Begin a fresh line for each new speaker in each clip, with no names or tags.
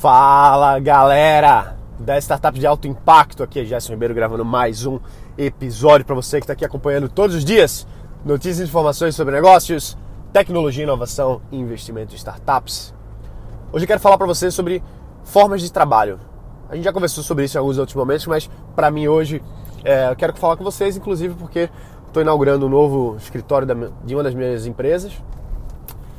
Fala galera da Startup de Alto Impacto, aqui é Gerson Ribeiro gravando mais um episódio para você que está aqui acompanhando todos os dias notícias e informações sobre negócios, tecnologia, inovação e investimento em startups. Hoje eu quero falar para você sobre formas de trabalho. A gente já conversou sobre isso em alguns outros momentos, mas para mim hoje é, eu quero falar com vocês, inclusive porque estou inaugurando um novo escritório de uma das minhas empresas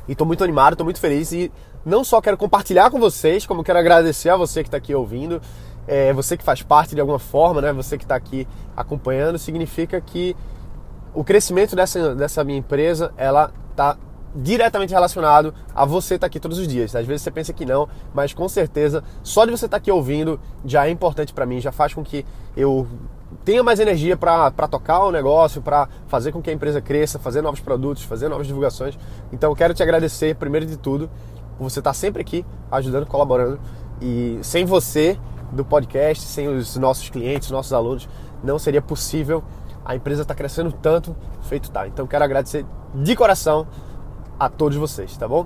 e estou muito animado, estou muito feliz e não só quero compartilhar com vocês, como quero agradecer a você que está aqui ouvindo, é, você que faz parte de alguma forma, né? Você que está aqui acompanhando, significa que o crescimento dessa, dessa minha empresa, ela está diretamente relacionado a você estar tá aqui todos os dias. Às vezes você pensa que não, mas com certeza só de você estar tá aqui ouvindo já é importante para mim, já faz com que eu tenha mais energia para tocar o negócio, para fazer com que a empresa cresça, fazer novos produtos, fazer novas divulgações. Então quero te agradecer primeiro de tudo você estar sempre aqui ajudando, colaborando. E sem você do podcast, sem os nossos clientes, nossos alunos, não seria possível a empresa estar tá crescendo tanto feito tá. Então quero agradecer de coração a todos vocês, tá bom?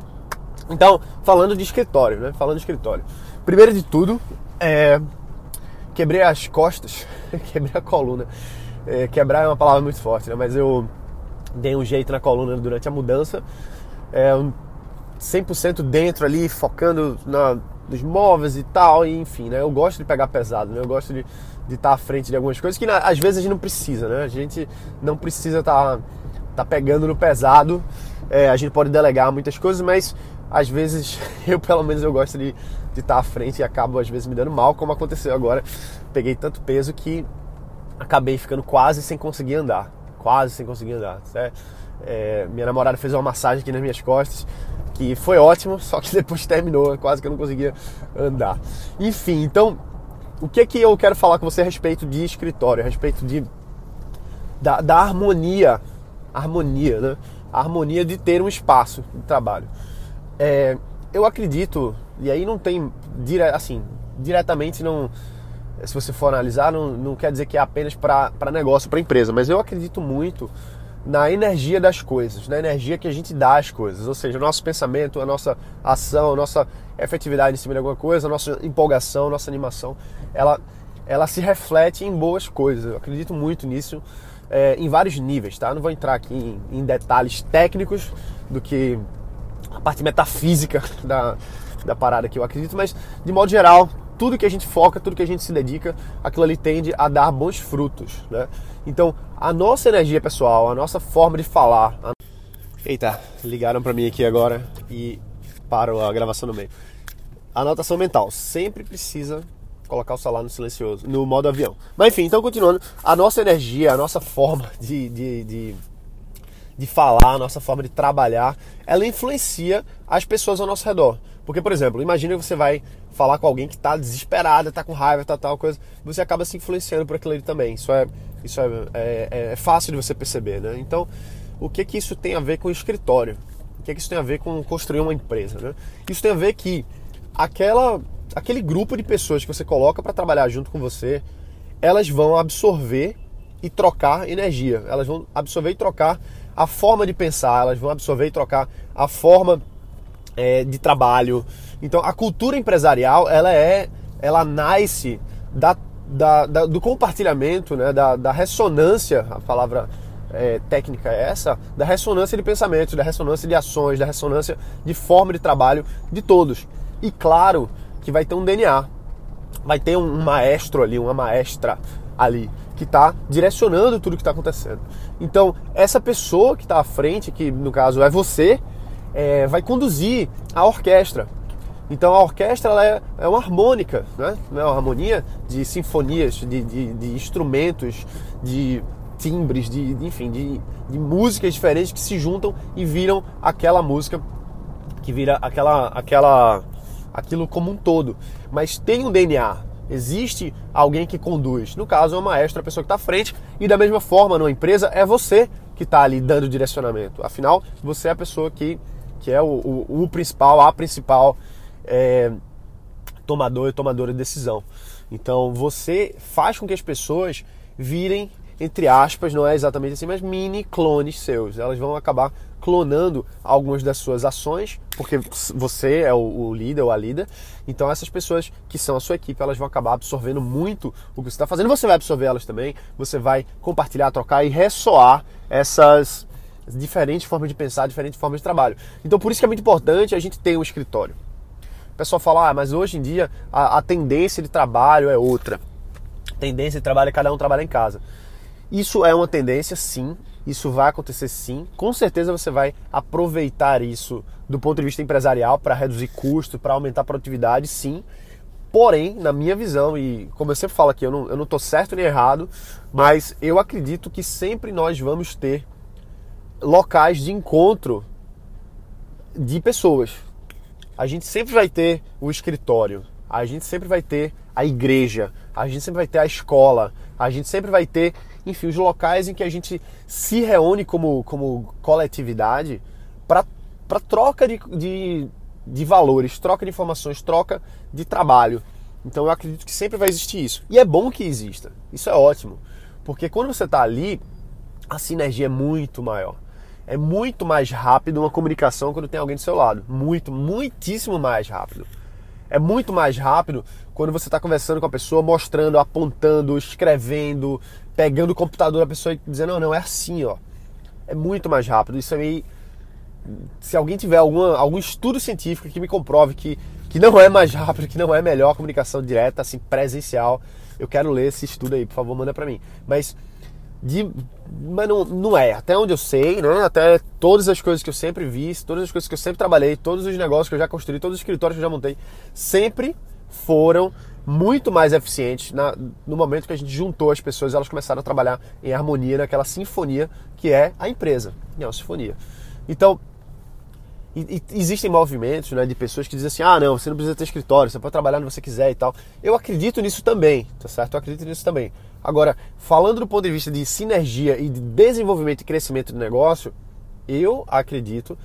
Então, falando de escritório, né? Falando de escritório. Primeiro de tudo, é... quebrei as costas, quebrei a coluna. É, quebrar é uma palavra muito forte, né? Mas eu dei um jeito na coluna durante a mudança. É, 100% dentro ali, focando na, nos móveis e tal, e enfim, né? Eu gosto de pegar pesado, né? Eu gosto de estar tá à frente de algumas coisas que às vezes a gente não precisa, né? A gente não precisa estar tá, tá pegando no pesado, é, a gente pode delegar muitas coisas, mas às vezes eu, pelo menos, eu gosto de, estar tá à frente e acabo às vezes me dando mal, como aconteceu agora. Peguei tanto peso que acabei ficando quase sem conseguir andar, quase sem conseguir andar? É, minha namorada fez uma massagem aqui nas minhas costas que foi ótimo, só que depois terminou, quase que eu não conseguia andar. Enfim, então, o que que eu quero falar com você a respeito de escritório, a respeito de da, da harmonia, harmonia, né? A harmonia de ter um espaço de trabalho. É, eu acredito, e aí não tem assim, diretamente não se você for analisar, não, não quer dizer que é apenas para negócio, para empresa, mas eu acredito muito na energia das coisas, na energia que a gente dá às coisas, ou seja, o nosso pensamento, a nossa ação, a nossa efetividade em cima de alguma coisa, a nossa empolgação, a nossa animação, ela, ela se reflete em boas coisas. Eu acredito muito nisso é, em vários níveis, tá? Não vou entrar aqui em, em, detalhes técnicos do que a parte metafísica da, da parada que eu acredito, mas de modo geral, tudo que a gente foca, tudo que a gente se dedica, aquilo ali tende a dar bons frutos, né? Então, a nossa energia pessoal, a nossa forma de falar. A... Eita, ligaram para mim aqui agora e parou a gravação no meio. Anotação mental sempre precisa colocar o celular no silencioso, no modo avião. Mas enfim, então continuando, a nossa energia, a nossa forma de, de, de, de falar, a nossa forma de trabalhar, ela influencia as pessoas ao nosso redor. Porque, por exemplo, imagina que você vai falar com alguém que está desesperada, está com raiva, tá tal coisa, você acaba se influenciando por aquilo ali também. Isso é, isso é, é, é, fácil de você perceber, né? Então, o que que isso tem a ver com o escritório? O que que isso tem a ver com construir uma empresa, né? Isso tem a ver que aquela, aquele grupo de pessoas que você coloca para trabalhar junto com você, elas vão absorver e trocar energia. Elas vão absorver e trocar a forma de pensar, elas vão absorver e trocar a forma é, de trabalho. Então a cultura empresarial ela é, ela nasce da, da, da do compartilhamento, né, da, da ressonância, a palavra é, técnica é essa, da ressonância de pensamentos, da ressonância de ações, da ressonância de forma de trabalho de todos. E claro que vai ter um DNA, vai ter um maestro ali, uma maestra ali que está direcionando tudo que está acontecendo. Então essa pessoa que está à frente, que no caso é você, é, vai conduzir a orquestra. Então a orquestra ela é, é uma harmônica, né? é uma harmonia de sinfonias, de, de, de instrumentos, de timbres, de, de enfim, de, de, músicas diferentes que se juntam e viram aquela música, que vira aquela, aquela, aquilo como um todo. Mas tem um DNA, existe alguém que conduz. No caso, é o maestro, a pessoa que está à frente, e da mesma forma, numa empresa, é você que está ali dando direcionamento. Afinal, você é a pessoa que que é o, o, o principal, a principal é, tomador e tomadora de decisão. Então você faz com que as pessoas virem, entre aspas, não é exatamente assim, mas mini clones seus. Elas vão acabar clonando algumas das suas ações, porque você é o, líder ou a líder. Então essas pessoas que são a sua equipe, elas vão acabar absorvendo muito o que você está fazendo. Você vai absorver elas também. Você vai compartilhar, trocar e ressoar essas diferentes formas de pensar, diferentes formas de trabalho. Então por isso que é muito importante a gente ter um escritório. O pessoal fala, ah, mas hoje em dia a, a tendência de trabalho é outra. A tendência de trabalho é cada um trabalhar em casa. Isso é uma tendência, sim. Isso vai acontecer sim. Com certeza você vai aproveitar isso do ponto de vista empresarial para reduzir custo, para aumentar a produtividade, sim. Porém, na minha visão, e como eu sempre falo aqui, eu não, eu não certo nem errado, mas eu acredito que sempre nós vamos ter locais de encontro de pessoas. A gente sempre vai ter o escritório, a gente sempre vai ter a igreja, a gente sempre vai ter a escola, a gente sempre vai ter enfim, os locais em que a gente se reúne como, como coletividade para troca de, de, de valores, troca de informações, troca de trabalho. Então eu acredito que sempre vai existir isso. E é bom que exista. Isso é ótimo. Porque quando você está ali, a sinergia é muito maior. É muito mais rápido uma comunicação quando tem alguém do seu lado. Muito, muitíssimo mais rápido. É muito mais rápido quando você está conversando com a pessoa, mostrando, apontando, escrevendo, pegando o computador da pessoa e dizendo, não, não, é assim, ó. É muito mais rápido. Isso aí, se alguém tiver alguma, algum estudo científico que me comprove que, que não é mais rápido, que não é melhor a comunicação direta, assim, presencial, eu quero ler esse estudo aí, por favor, manda para mim. Mas, de, mas não, não é. Até onde eu sei, né? Até todas as coisas que eu sempre vi, todas as coisas que eu sempre trabalhei, todos os negócios que eu já construí, todos os escritórios que eu já montei, sempre foram muito mais eficientes na, no momento que a gente juntou as pessoas elas começaram a trabalhar em harmonia naquela sinfonia que é a empresa, é uma sinfonia. Então, e, e, existem movimentos né, de pessoas que dizem assim: ah, não, você não precisa ter escritório, você pode trabalhar onde você quiser e tal. Eu acredito nisso também, tá certo? Eu acredito nisso também. Agora, falando do ponto de vista de sinergia e de desenvolvimento e crescimento do negócio, eu acredito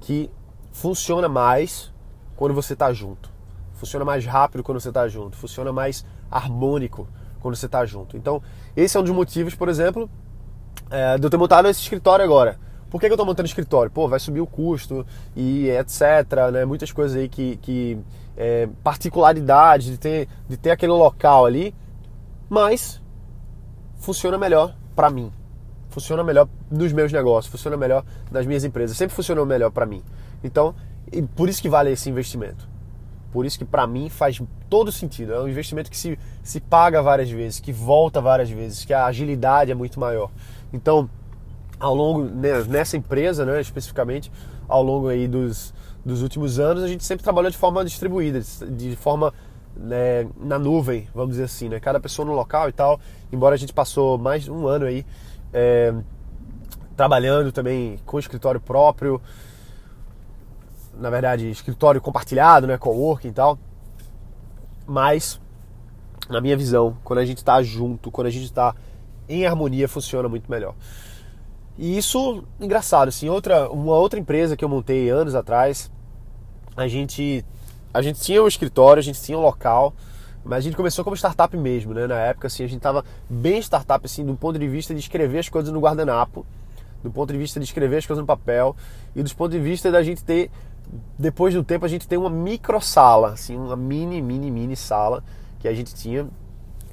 que funciona mais quando você está junto funciona mais rápido quando você está junto, funciona mais harmônico quando você está junto. Então, esse é um dos motivos, por exemplo, é, de eu ter montado esse escritório agora. Por que, que eu estou montando escritório? Pô, vai subir o custo e etc, né? Muitas coisas aí que... que é, particularidade de ter, de ter aquele local ali, mas funciona melhor para mim. Funciona melhor nos meus negócios, funciona melhor nas minhas empresas, sempre funcionou melhor para mim. Então, por isso que vale esse investimento. Por isso que para mim faz todo sentido. É um investimento que se, se paga várias vezes, que volta várias vezes, que a agilidade é muito maior. Então, ao longo né, nessa empresa, né, especificamente, ao longo aí dos, dos últimos anos, a gente sempre trabalhou de forma distribuída, de forma né, na nuvem, vamos dizer assim, né? Cada pessoa no local e tal. Embora a gente passou mais de um ano aí é, trabalhando também com escritório próprio, na verdade, escritório compartilhado, né, coworking e tal. Mas, na minha visão, quando a gente está junto, quando a gente está em harmonia, funciona muito melhor. E isso, engraçado, assim, outra, uma outra empresa que eu montei anos atrás, a gente, a gente tinha um escritório, a gente tinha um local, mas a gente começou como startup mesmo, né? Na época, assim, a gente tava bem startup, assim, do ponto de vista de escrever as coisas no guardanapo, do ponto de vista de escrever as coisas no papel e do ponto de vista da gente ter depois do tempo a gente tem uma micro sala, assim, uma mini, mini, mini sala que a gente tinha.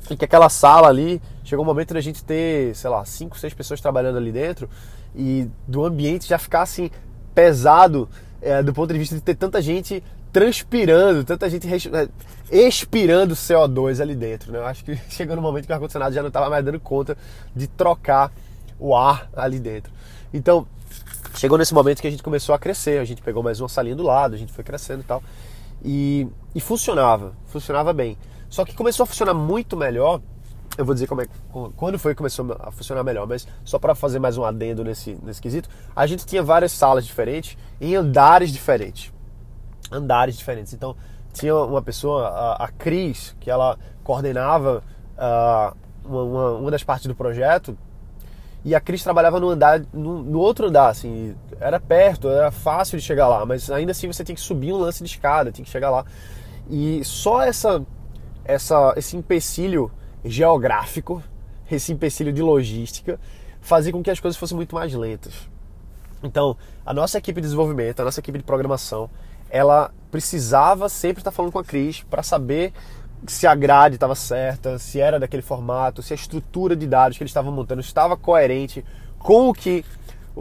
E que aquela sala ali, chegou um momento da gente ter, sei lá, cinco, seis pessoas trabalhando ali dentro e do ambiente já ficar assim pesado é, do ponto de vista de ter tanta gente transpirando, tanta gente é, expirando CO2 ali dentro. Né? Eu acho que chegou no momento que o ar-condicionado já não estava mais dando conta de trocar o ar ali dentro. Então, chegou nesse momento que a gente começou a crescer, a gente pegou mais uma salinha do lado, a gente foi crescendo e tal. E, e funcionava, funcionava bem. Só que começou a funcionar muito melhor. Eu vou dizer como é, quando foi que começou a funcionar melhor, mas só para fazer mais um adendo nesse, nesse quesito, a gente tinha várias salas diferentes em andares diferentes. Andares diferentes. Então, tinha uma pessoa, a, a Cris, que ela coordenava uh, uma, uma, das partes do projeto, e a Cris trabalhava no andar, no, no, outro andar, assim, era perto, era fácil de chegar lá, mas ainda assim você tem que subir um lance de escada, tem que chegar lá. E só essa, essa, esse empecilho geográfico, esse empecilho de logística, fazia com que as coisas fossem muito mais lentas. Então, a nossa equipe de desenvolvimento, a nossa equipe de programação, ela precisava sempre estar falando com a Cris para saber se a grade estava certa, se era daquele formato, se a estrutura de dados que eles estavam montando estava coerente com o que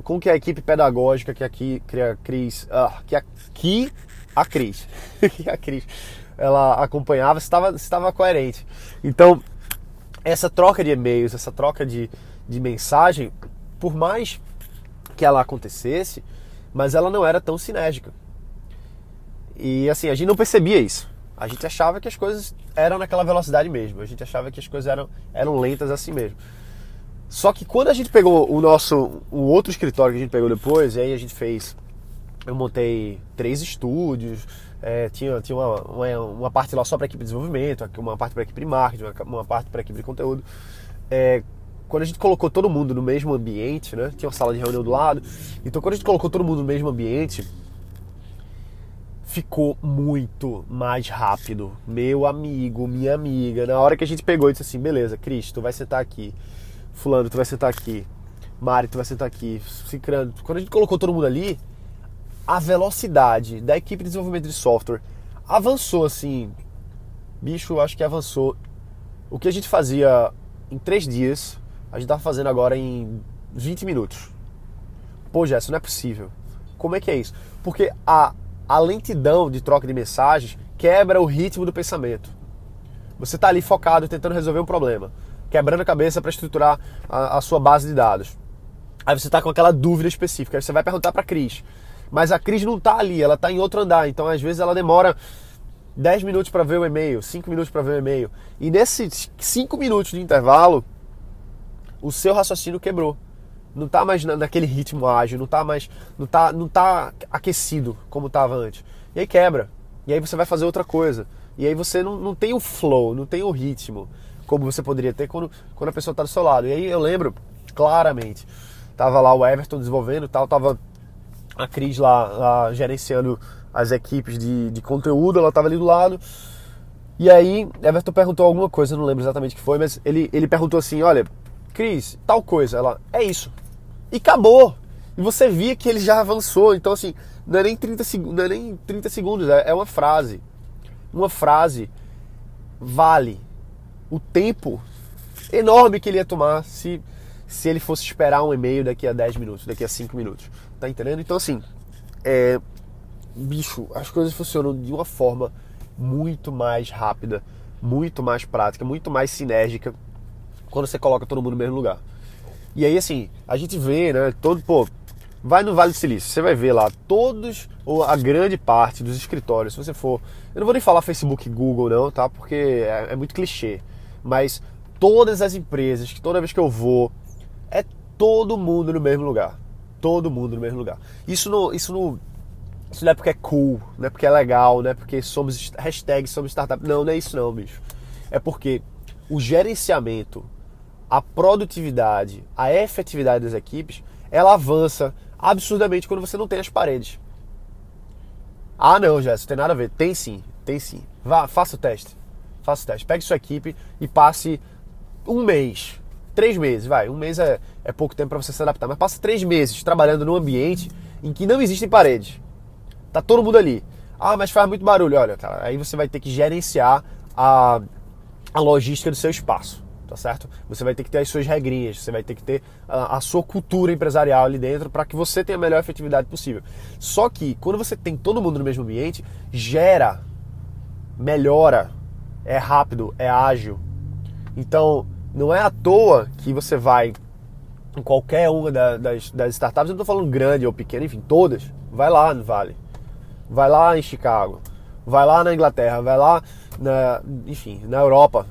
com que a equipe pedagógica que aqui a Cris, ah, que aqui a Cris, a Cris ela acompanhava estava estava coerente. Então, essa troca de e-mails, essa troca de, de mensagem, por mais que ela acontecesse, mas ela não era tão sinérgica. E assim, a gente não percebia isso. A gente achava que as coisas eram naquela velocidade mesmo. A gente achava que as coisas eram, eram lentas assim mesmo. Só que quando a gente pegou o nosso o outro escritório que a gente pegou depois, e aí a gente fez. Eu montei três estúdios, é, tinha, tinha uma, uma, uma, parte lá só para equipe de desenvolvimento, uma parte para equipe de marketing, uma, parte para equipe de conteúdo. É, quando a gente colocou todo mundo no mesmo ambiente, né? Tinha uma sala de reunião do lado. Então quando a gente colocou todo mundo no mesmo ambiente, ficou muito mais rápido. Meu amigo, minha amiga, na hora que a gente pegou e disse assim, beleza, Cris, tu vai sentar aqui. Fulano, tu vai sentar aqui. Mari, tu vai sentar aqui. Cicrano. Quando a gente colocou todo mundo ali, a velocidade da equipe de desenvolvimento de software avançou assim. Bicho, acho que avançou. O que a gente fazia em três dias, a gente tá fazendo agora em 20 minutos. Pô, Jess, não é possível. Como é que é isso? Porque a, a lentidão de troca de mensagens quebra o ritmo do pensamento. Você está ali focado tentando resolver um problema, quebrando a cabeça para estruturar a, a, sua base de dados. Aí você está com aquela dúvida específica, aí você vai perguntar para a Cris. Mas a Cris não está ali, ela está em outro andar, então às vezes ela demora 10 minutos para ver o e-mail, 5 minutos para ver o e-mail. E nesses 5 minutos de intervalo, o seu raciocínio quebrou não tá mais naquele ritmo ágil, não tá mais, não tá, não tá aquecido como estava antes. E aí quebra. E aí você vai fazer outra coisa. E aí você não, não tem o flow, não tem o ritmo como você poderia ter quando, quando a pessoa está do seu lado. E aí eu lembro claramente, tava lá o Everton desenvolvendo, tal, tava a Cris lá, lá gerenciando as equipes de, de conteúdo, ela tava ali do lado. E aí, Everton perguntou alguma coisa, não lembro exatamente o que foi, mas ele, ele perguntou assim: Olha, Cris, tal coisa. Ela, é isso e acabou. E você via que ele já avançou. Então, assim, não é nem 30, seg não é nem 30 segundos, é, é uma frase. Uma frase vale o tempo enorme que ele ia tomar se, se ele fosse esperar um e-mail daqui a 10 minutos, daqui a 5 minutos. Tá entendendo? Então, assim, é, bicho, as coisas funcionam de uma forma muito mais rápida, muito mais prática, muito mais sinérgica quando você coloca todo mundo no mesmo lugar. E aí, assim, a gente vê, né? Todo, pô, vai no Vale do Silício, você vai ver lá todos, ou a grande parte dos escritórios, se você for. Eu não vou nem falar Facebook Google, não, tá? Porque é, é muito clichê. Mas todas as empresas, que toda vez que eu vou, é todo mundo no mesmo lugar. Todo mundo no mesmo lugar. Isso não, isso não, isso não é porque é cool, não é porque é legal, não é porque somos hashtag somos startup. Não, não é isso não, bicho. É porque o gerenciamento a produtividade, a efetividade das equipes, ela avança absurdamente quando você não tem as paredes. Ah, não, Jéssica, tem nada a ver. Tem sim, tem sim. Vá, faça o teste. Faça o teste. Pegue sua equipe e passe um mês, três meses, vai. Um mês é, é pouco tempo para você se adaptar, mas passe três meses trabalhando num ambiente em que não existem paredes. Tá todo mundo ali. Ah, mas faz muito barulho. Olha, cara, aí você vai ter que gerenciar a, a logística do seu espaço tá certo? Você vai ter que ter as suas regrinhas, você vai ter que ter a, a sua cultura empresarial ali dentro para que você tenha a melhor efetividade possível. Só que quando você tem todo mundo no mesmo ambiente, gera, melhora, é rápido, é ágil. Então, não é à toa que você vai em qualquer uma das, das startups, eu não estou falando grande ou pequena, enfim, todas, vai lá no Vale, vai lá em Chicago, vai lá na Inglaterra, vai lá, na, enfim, na Europa,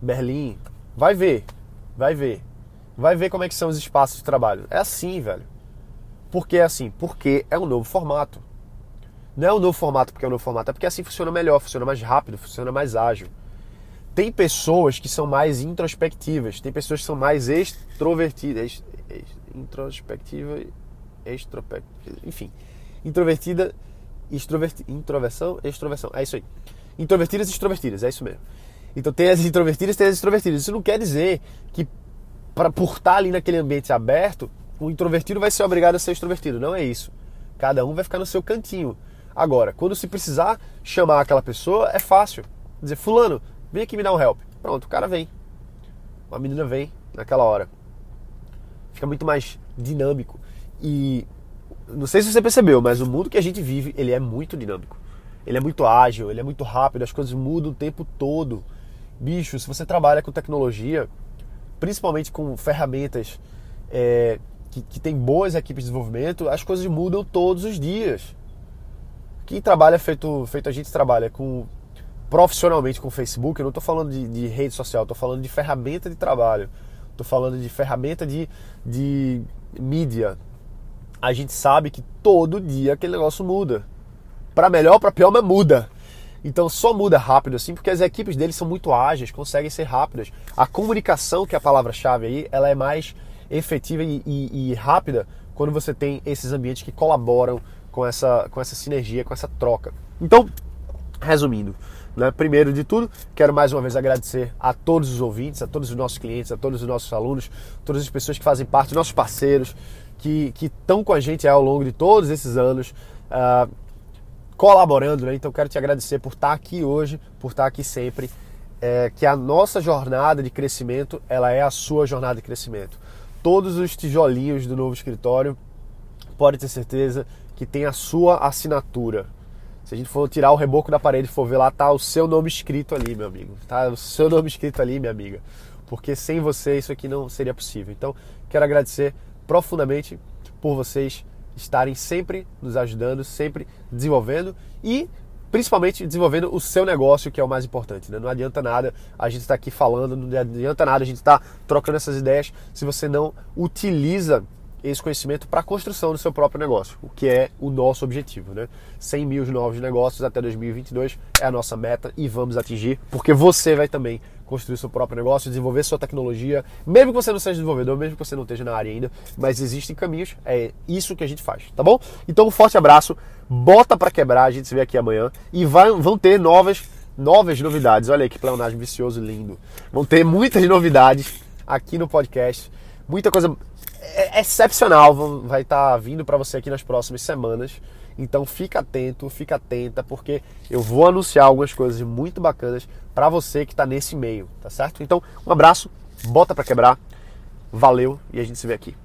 Berlim, Vai ver, vai ver. Vai ver como é que são os espaços de trabalho. É assim, velho. Por que é assim? Porque é um novo formato. Não é um novo formato porque é um novo formato, é porque assim funciona melhor, funciona mais rápido, funciona mais ágil. Tem pessoas que são mais introspectivas, tem pessoas que são mais extrovertidas. Introspectiva, extrospectiva, enfim. Introvertida, extroverti, introversão, extroversão. É isso aí. Introvertidas e extrovertidas, é isso mesmo. Então tem as introvertidas tem as extrovertidas. Isso não quer dizer que pra, por estar ali naquele ambiente aberto, o introvertido vai ser obrigado a ser extrovertido. Não é isso. Cada um vai ficar no seu cantinho. Agora, quando se precisar chamar aquela pessoa, é fácil. Dizer, fulano, vem aqui me dar um help. Pronto, o cara vem. Uma menina vem naquela hora. Fica muito mais dinâmico. E não sei se você percebeu, mas o mundo que a gente vive, ele é muito dinâmico. Ele é muito ágil, ele é muito rápido, as coisas mudam o tempo todo. Bicho, se você trabalha com tecnologia, principalmente com ferramentas é, que, que tem boas equipes de desenvolvimento, as coisas mudam todos os dias. Quem trabalha feito, feito a gente trabalha com profissionalmente com Facebook, eu não estou falando de, de, rede social, estou falando de ferramenta de trabalho, estou falando de ferramenta de, de mídia. A gente sabe que todo dia aquele negócio muda. Para melhor, para pior, mas muda. Então só muda rápido assim, porque as equipes deles são muito ágeis, conseguem ser rápidas. A comunicação, que é a palavra-chave aí, ela é mais efetiva e, e, e rápida quando você tem esses ambientes que colaboram com essa, com essa sinergia, com essa troca. Então, resumindo, né, primeiro de tudo, quero mais uma vez agradecer a todos os ouvintes, a todos os nossos clientes, a todos os nossos alunos, todas as pessoas que fazem parte, nossos parceiros, que estão com a gente ao longo de todos esses anos, uh, colaborando. Né? Então, quero te agradecer por estar aqui hoje, por estar aqui sempre. É, que a nossa jornada de crescimento, ela é a sua jornada de crescimento todos os tijolinhos do novo escritório, pode ter certeza que tem a sua assinatura. Se a gente for tirar o reboco da parede e for ver lá, tá o seu nome escrito ali, meu amigo. Tá o seu nome escrito ali, minha amiga. Porque sem você isso aqui não seria possível. Então, quero agradecer profundamente por vocês estarem sempre nos ajudando, sempre desenvolvendo e principalmente desenvolvendo o seu negócio, que é o mais importante. Né? Não adianta nada a gente estar tá aqui falando, não adianta nada a gente estar tá trocando essas ideias se você não utiliza esse conhecimento para a construção do seu próprio negócio, o que é o nosso objetivo. Né? 100 mil novos negócios até 2022 é a nossa meta e vamos atingir, porque você vai também construir seu próprio negócio, desenvolver sua tecnologia, mesmo que você não seja desenvolvedor, mesmo que você não esteja na área ainda, mas existem caminhos, é isso que a gente faz, tá bom? Então um forte abraço, bota para quebrar, a gente se vê aqui amanhã e vai, vão ter novas novas novidades. Olha aí que pleonagem vicioso lindo. Vão ter muitas novidades aqui no podcast, muita coisa é, excepcional vai estar tá vindo para você aqui nas próximas semanas. Então fica atento, fica atenta, porque eu vou anunciar algumas coisas muito bacanas para você que está nesse meio, tá certo? Então, um abraço, bota para quebrar, valeu e a gente se vê aqui.